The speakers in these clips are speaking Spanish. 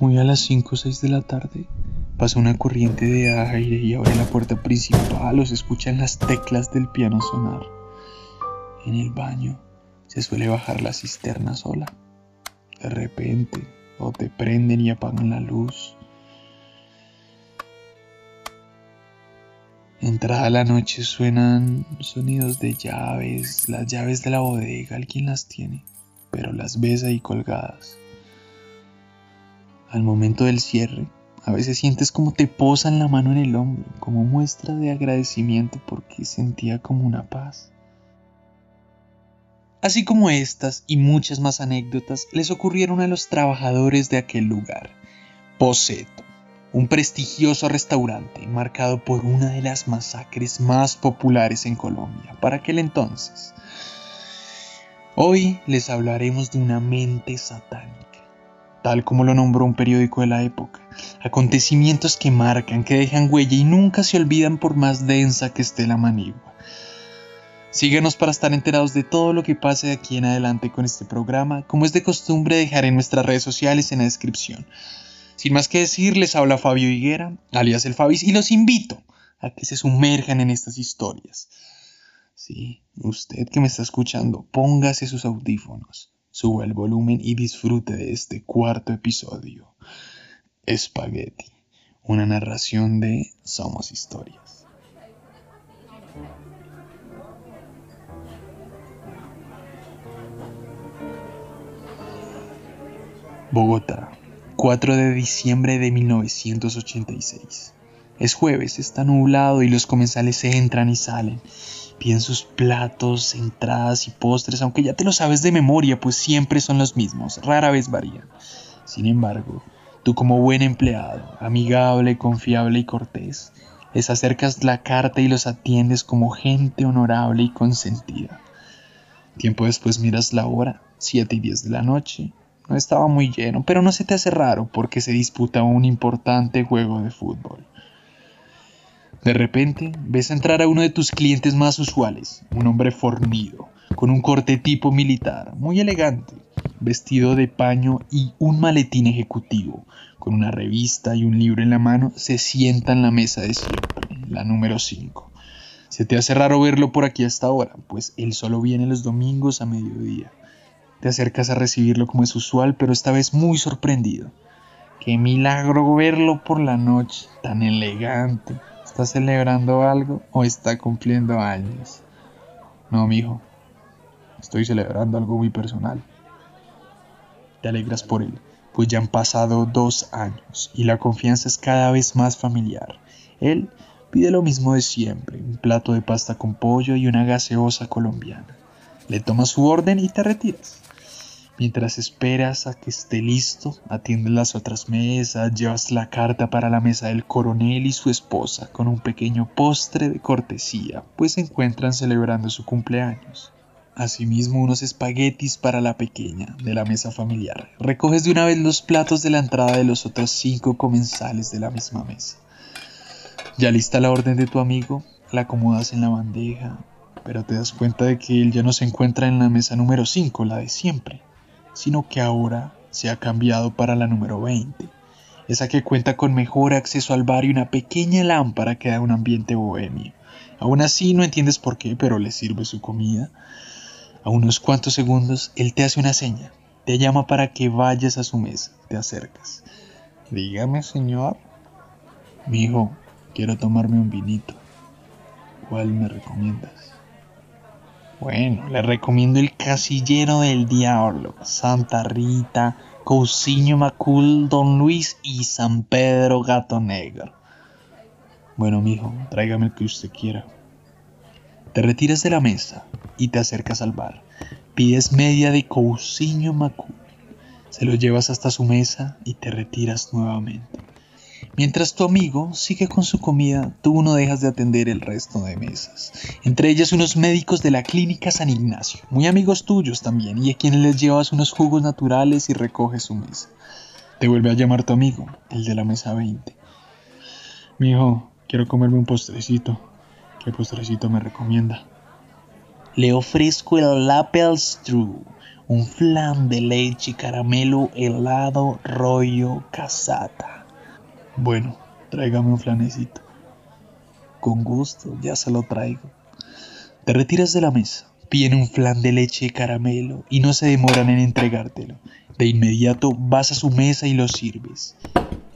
Muy a las 5 o 6 de la tarde, pasa una corriente de aire y abre la puerta principal o se escuchan las teclas del piano sonar. En el baño se suele bajar la cisterna sola. De repente, o te prenden y apagan la luz. Entrada la noche suenan sonidos de llaves, las llaves de la bodega, alguien las tiene, pero las ves ahí colgadas. Al momento del cierre, a veces sientes como te posan la mano en el hombro, como muestra de agradecimiento porque sentía como una paz. Así como estas y muchas más anécdotas les ocurrieron a los trabajadores de aquel lugar. Poseto, un prestigioso restaurante marcado por una de las masacres más populares en Colombia para aquel entonces. Hoy les hablaremos de una mente satánica, tal como lo nombró un periódico de la época. Acontecimientos que marcan, que dejan huella y nunca se olvidan por más densa que esté la manigua. Síguenos para estar enterados de todo lo que pase de aquí en adelante con este programa. Como es de costumbre, dejaré nuestras redes sociales en la descripción. Sin más que decir, les habla Fabio Higuera, alias el Fabis, y los invito a que se sumerjan en estas historias. Sí, usted que me está escuchando, póngase sus audífonos, suba el volumen y disfrute de este cuarto episodio. Spaghetti, una narración de Somos Historias. Bogotá, 4 de diciembre de 1986. Es jueves, está nublado y los comensales entran y salen. Piden sus platos, entradas y postres, aunque ya te lo sabes de memoria, pues siempre son los mismos, rara vez varían. Sin embargo, tú como buen empleado, amigable, confiable y cortés, les acercas la carta y los atiendes como gente honorable y consentida. Tiempo después miras la hora, 7 y 10 de la noche, no estaba muy lleno, pero no se te hace raro porque se disputa un importante juego de fútbol. De repente, ves entrar a uno de tus clientes más usuales, un hombre fornido, con un corte tipo militar, muy elegante, vestido de paño y un maletín ejecutivo, con una revista y un libro en la mano, se sienta en la mesa de siempre, la número 5. Se te hace raro verlo por aquí hasta ahora, pues él solo viene los domingos a mediodía. Te acercas a recibirlo como es usual, pero esta vez muy sorprendido. Qué milagro verlo por la noche, tan elegante. ¿Está celebrando algo o está cumpliendo años? No, mijo. Estoy celebrando algo muy personal. Te alegras por él, pues ya han pasado dos años y la confianza es cada vez más familiar. Él pide lo mismo de siempre, un plato de pasta con pollo y una gaseosa colombiana. Le tomas su orden y te retiras. Mientras esperas a que esté listo, atiendes las otras mesas, llevas la carta para la mesa del coronel y su esposa con un pequeño postre de cortesía, pues se encuentran celebrando su cumpleaños. Asimismo, unos espaguetis para la pequeña de la mesa familiar. Recoges de una vez los platos de la entrada de los otros cinco comensales de la misma mesa. Ya lista la orden de tu amigo, la acomodas en la bandeja, pero te das cuenta de que él ya no se encuentra en la mesa número 5, la de siempre sino que ahora se ha cambiado para la número 20, esa que cuenta con mejor acceso al bar y una pequeña lámpara que da un ambiente bohemio. Aún así no entiendes por qué, pero le sirve su comida. A unos cuantos segundos, él te hace una seña, te llama para que vayas a su mesa, te acercas. Dígame, señor. Mi hijo, quiero tomarme un vinito. ¿Cuál me recomiendas? Bueno, le recomiendo el Casillero del Diablo, Santa Rita, Cousiño Macul, Don Luis y San Pedro Gato Negro. Bueno, mijo, tráigame el que usted quiera. Te retiras de la mesa y te acercas al bar. Pides media de Cousiño Macul. Se lo llevas hasta su mesa y te retiras nuevamente. Mientras tu amigo sigue con su comida, tú no dejas de atender el resto de mesas. Entre ellas unos médicos de la clínica San Ignacio, muy amigos tuyos también, y a quienes les llevas unos jugos naturales y recoges su mesa. Te vuelve a llamar tu amigo, el de la mesa 20. Mijo, quiero comerme un postrecito. ¿Qué postrecito me recomienda? Le ofrezco el Apple Strew un flan de leche, caramelo, helado, rollo, casata. Bueno, tráigame un flanecito. Con gusto, ya se lo traigo. Te retiras de la mesa, piden un flan de leche y caramelo y no se demoran en entregártelo. De inmediato vas a su mesa y lo sirves.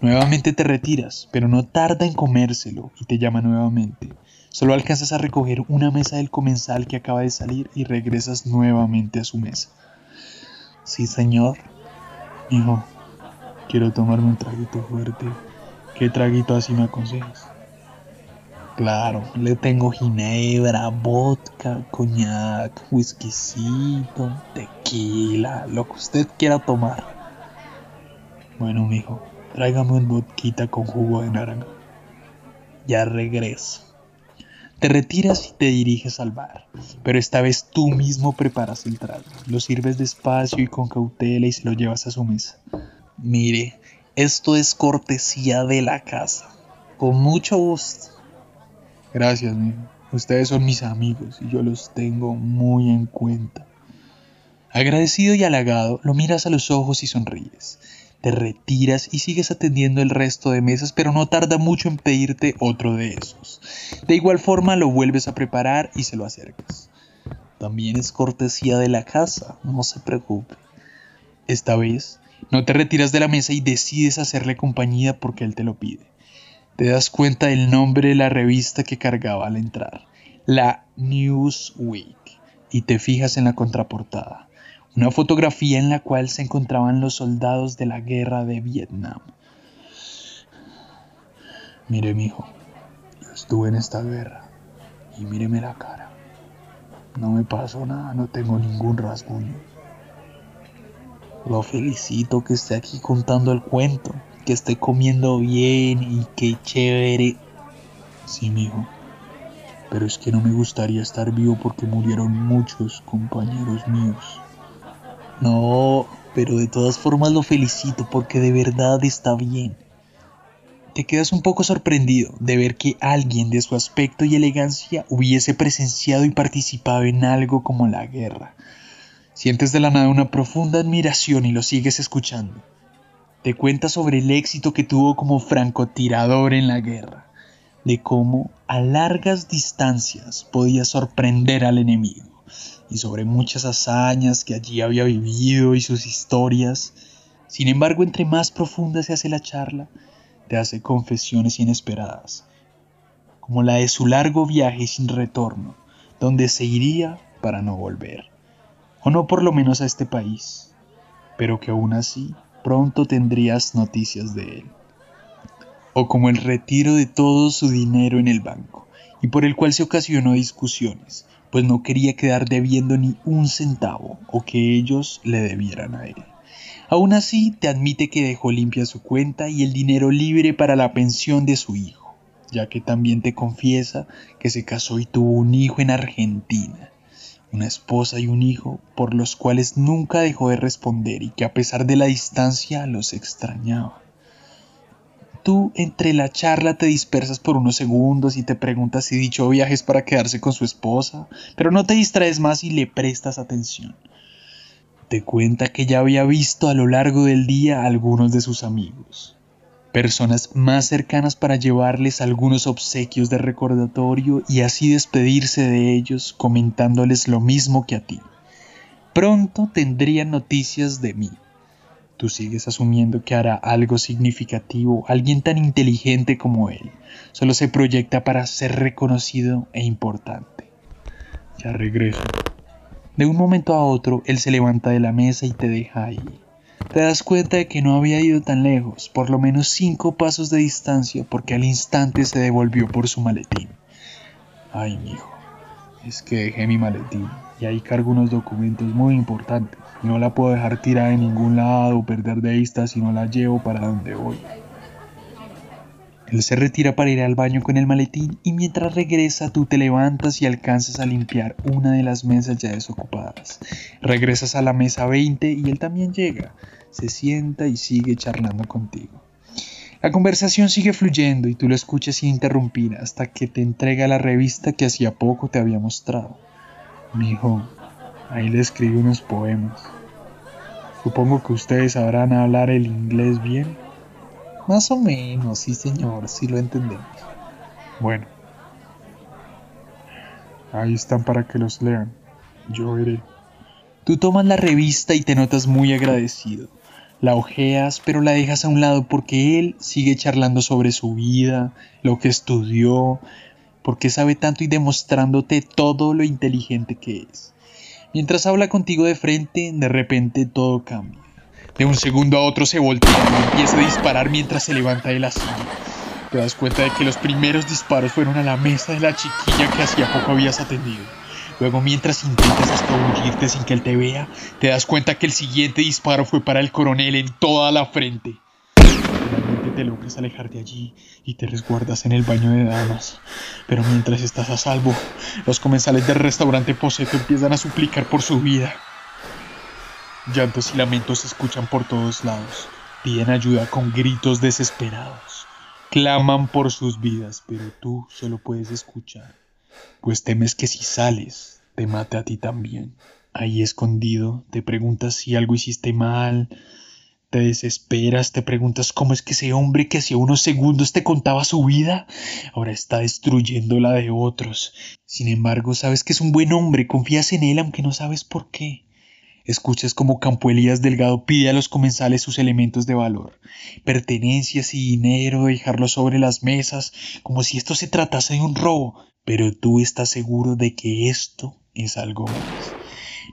Nuevamente te retiras, pero no tarda en comérselo y te llama nuevamente. Solo alcanzas a recoger una mesa del comensal que acaba de salir y regresas nuevamente a su mesa. Sí, señor. Hijo, quiero tomarme un traguito fuerte. ¿Qué traguito así me aconsejas? Claro, le tengo ginebra, vodka, coñac, whiskycito, tequila, lo que usted quiera tomar. Bueno, mijo, tráigame un vodka con jugo de naranja. Ya regreso. Te retiras y te diriges al bar, pero esta vez tú mismo preparas el trago. Lo sirves despacio y con cautela y se lo llevas a su mesa. Mire, esto es cortesía de la casa. Con mucho gusto. Gracias, mijo. Ustedes son mis amigos y yo los tengo muy en cuenta. Agradecido y halagado, lo miras a los ojos y sonríes. Te retiras y sigues atendiendo el resto de mesas, pero no tarda mucho en pedirte otro de esos. De igual forma lo vuelves a preparar y se lo acercas. También es cortesía de la casa, no se preocupe. Esta vez no te retiras de la mesa y decides hacerle compañía porque él te lo pide te das cuenta del nombre de la revista que cargaba al entrar, la Newsweek, y te fijas en la contraportada, una fotografía en la cual se encontraban los soldados de la guerra de Vietnam. Mire, mijo, yo estuve en esta guerra y míreme la cara. No me pasó nada, no tengo ningún rasguño. Lo felicito que esté aquí contando el cuento que esté comiendo bien y que chévere. Sí, mijo. Pero es que no me gustaría estar vivo porque murieron muchos compañeros míos. No, pero de todas formas lo felicito porque de verdad está bien. Te quedas un poco sorprendido de ver que alguien de su aspecto y elegancia hubiese presenciado y participado en algo como la guerra. Sientes de la nada una profunda admiración y lo sigues escuchando te cuenta sobre el éxito que tuvo como francotirador en la guerra, de cómo a largas distancias podía sorprender al enemigo, y sobre muchas hazañas que allí había vivido y sus historias. Sin embargo, entre más profunda se hace la charla, te hace confesiones inesperadas, como la de su largo viaje sin retorno, donde se iría para no volver, o no por lo menos a este país, pero que aún así pronto tendrías noticias de él. O como el retiro de todo su dinero en el banco, y por el cual se ocasionó discusiones, pues no quería quedar debiendo ni un centavo o que ellos le debieran a él. Aún así, te admite que dejó limpia su cuenta y el dinero libre para la pensión de su hijo, ya que también te confiesa que se casó y tuvo un hijo en Argentina, una esposa y un hijo por los cuales nunca dejó de responder y que a pesar de la distancia los extrañaba. Tú entre la charla te dispersas por unos segundos y te preguntas si dicho viaje es para quedarse con su esposa, pero no te distraes más y le prestas atención. Te cuenta que ya había visto a lo largo del día a algunos de sus amigos personas más cercanas para llevarles algunos obsequios de recordatorio y así despedirse de ellos comentándoles lo mismo que a ti. Pronto tendrían noticias de mí. Tú sigues asumiendo que hará algo significativo alguien tan inteligente como él. Solo se proyecta para ser reconocido e importante. Ya regreso. De un momento a otro, él se levanta de la mesa y te deja ahí te das cuenta de que no había ido tan lejos, por lo menos cinco pasos de distancia, porque al instante se devolvió por su maletín. Ay, mijo, es que dejé mi maletín y ahí cargo unos documentos muy importantes. No la puedo dejar tirada en ningún lado o perder de vista si no la llevo para donde voy. Él se retira para ir al baño con el maletín y mientras regresa tú te levantas y alcanzas a limpiar una de las mesas ya desocupadas. Regresas a la mesa 20 y él también llega, se sienta y sigue charlando contigo. La conversación sigue fluyendo y tú lo escuchas sin interrumpir hasta que te entrega la revista que hacía poco te había mostrado. Mi hijo, ahí le escribe unos poemas. Supongo que ustedes sabrán hablar el inglés bien. Más o menos, sí señor, sí lo entendemos. Bueno. Ahí están para que los lean. Yo iré. Tú tomas la revista y te notas muy agradecido. La ojeas, pero la dejas a un lado porque él sigue charlando sobre su vida, lo que estudió, porque sabe tanto y demostrándote todo lo inteligente que es. Mientras habla contigo de frente, de repente todo cambia. De un segundo a otro se voltea y empieza a disparar mientras se levanta de la silla. Te das cuenta de que los primeros disparos fueron a la mesa de la chiquilla que hacía poco habías atendido. Luego, mientras intentas escabullirte sin que él te vea, te das cuenta que el siguiente disparo fue para el coronel en toda la frente te logras alejar de allí y te resguardas en el baño de damas. Pero mientras estás a salvo, los comensales del restaurante Poseto empiezan a suplicar por su vida. Llantos y lamentos se escuchan por todos lados. Piden ayuda con gritos desesperados. Claman por sus vidas, pero tú solo puedes escuchar, pues temes que si sales, te mate a ti también. Ahí escondido, te preguntas si algo hiciste mal, te desesperas, te preguntas cómo es que ese hombre que hace unos segundos te contaba su vida, ahora está destruyendo la de otros. Sin embargo, sabes que es un buen hombre, confías en él aunque no sabes por qué. Escuchas como Campo Elías Delgado pide a los comensales sus elementos de valor, pertenencias y dinero, dejarlos sobre las mesas, como si esto se tratase de un robo, pero tú estás seguro de que esto es algo más.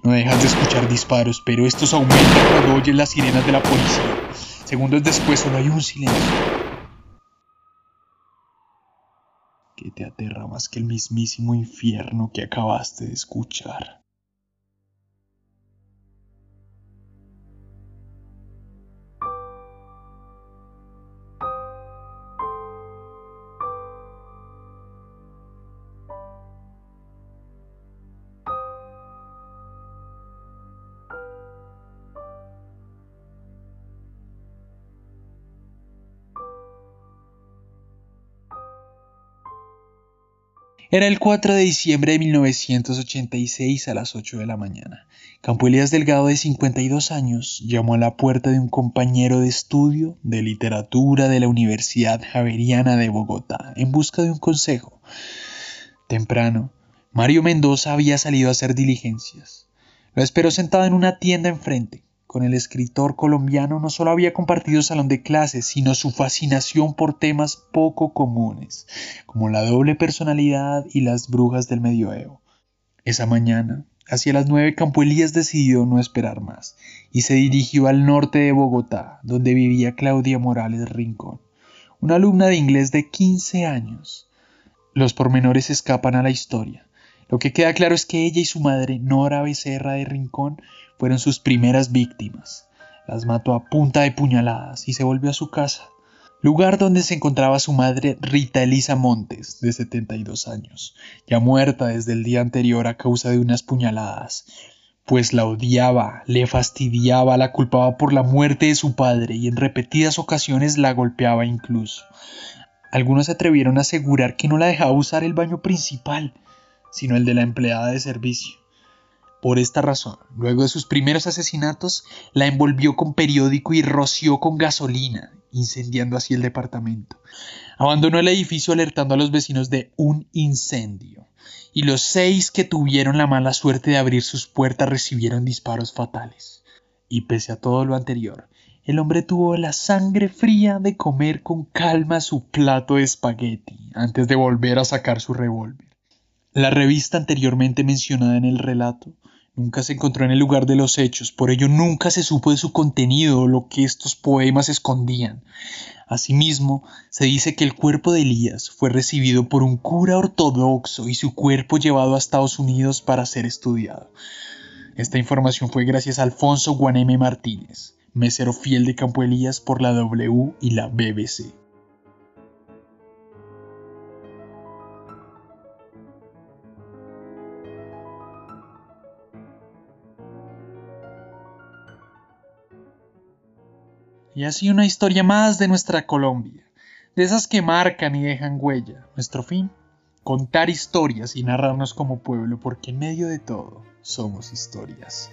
No dejas de escuchar disparos, pero estos aumentan cuando oyes las sirenas de la policía. Segundos después solo hay un silencio. Que te aterra más que el mismísimo infierno que acabaste de escuchar. Era el 4 de diciembre de 1986 a las 8 de la mañana. Campo Elías Delgado, de 52 años, llamó a la puerta de un compañero de estudio de literatura de la Universidad Javeriana de Bogotá en busca de un consejo. Temprano, Mario Mendoza había salido a hacer diligencias. Lo esperó sentado en una tienda enfrente. Con el escritor colombiano no solo había compartido salón de clases, sino su fascinación por temas poco comunes, como la doble personalidad y las brujas del medioevo. Esa mañana, hacia las nueve, Campo Elías decidió no esperar más y se dirigió al norte de Bogotá, donde vivía Claudia Morales Rincón, una alumna de inglés de 15 años. Los pormenores escapan a la historia. Lo que queda claro es que ella y su madre, Nora Becerra de Rincón, fueron sus primeras víctimas. Las mató a punta de puñaladas y se volvió a su casa, lugar donde se encontraba su madre Rita Elisa Montes, de 72 años, ya muerta desde el día anterior a causa de unas puñaladas, pues la odiaba, le fastidiaba, la culpaba por la muerte de su padre y en repetidas ocasiones la golpeaba incluso. Algunos se atrevieron a asegurar que no la dejaba usar el baño principal, sino el de la empleada de servicio. Por esta razón, luego de sus primeros asesinatos, la envolvió con periódico y roció con gasolina, incendiando así el departamento. Abandonó el edificio alertando a los vecinos de un incendio, y los seis que tuvieron la mala suerte de abrir sus puertas recibieron disparos fatales. Y pese a todo lo anterior, el hombre tuvo la sangre fría de comer con calma su plato de espagueti antes de volver a sacar su revólver. La revista anteriormente mencionada en el relato nunca se encontró en el lugar de los hechos, por ello nunca se supo de su contenido o lo que estos poemas escondían. Asimismo, se dice que el cuerpo de Elías fue recibido por un cura ortodoxo y su cuerpo llevado a Estados Unidos para ser estudiado. Esta información fue gracias a Alfonso Guaneme Martínez, mesero fiel de Campo Elías por la W y la BBC. Y así una historia más de nuestra Colombia, de esas que marcan y dejan huella. Nuestro fin, contar historias y narrarnos como pueblo, porque en medio de todo somos historias.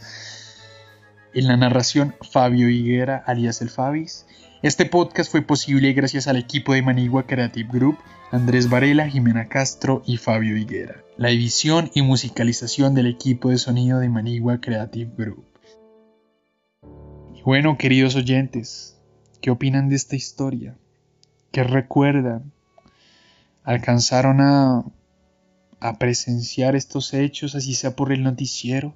En la narración, Fabio Higuera, alias El Fabis. Este podcast fue posible gracias al equipo de Manigua Creative Group, Andrés Varela, Jimena Castro y Fabio Higuera. La edición y musicalización del equipo de sonido de Manigua Creative Group. Y bueno, queridos oyentes, ¿qué opinan de esta historia? ¿Qué recuerdan? ¿Alcanzaron a, a presenciar estos hechos, así sea por el noticiero?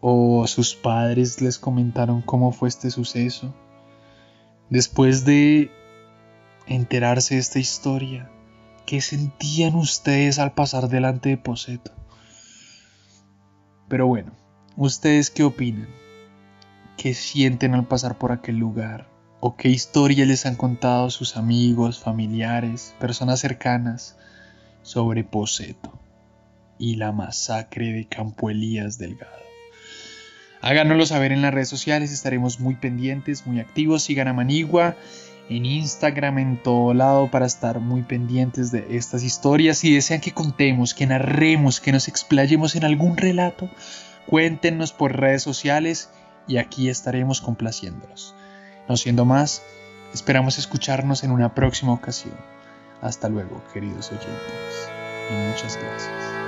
¿O sus padres les comentaron cómo fue este suceso? Después de enterarse de esta historia, ¿qué sentían ustedes al pasar delante de Poseto? Pero bueno, ¿ustedes qué opinan? ¿Qué sienten al pasar por aquel lugar? ¿O qué historias les han contado sus amigos, familiares, personas cercanas sobre Poseto y la masacre de Campo Elías Delgado? Háganoslo saber en las redes sociales, estaremos muy pendientes, muy activos. Sigan a Manigua en Instagram, en todo lado, para estar muy pendientes de estas historias. Si desean que contemos, que narremos, que nos explayemos en algún relato, cuéntenos por redes sociales y aquí estaremos complaciéndolos. No siendo más, esperamos escucharnos en una próxima ocasión. Hasta luego, queridos oyentes, y muchas gracias.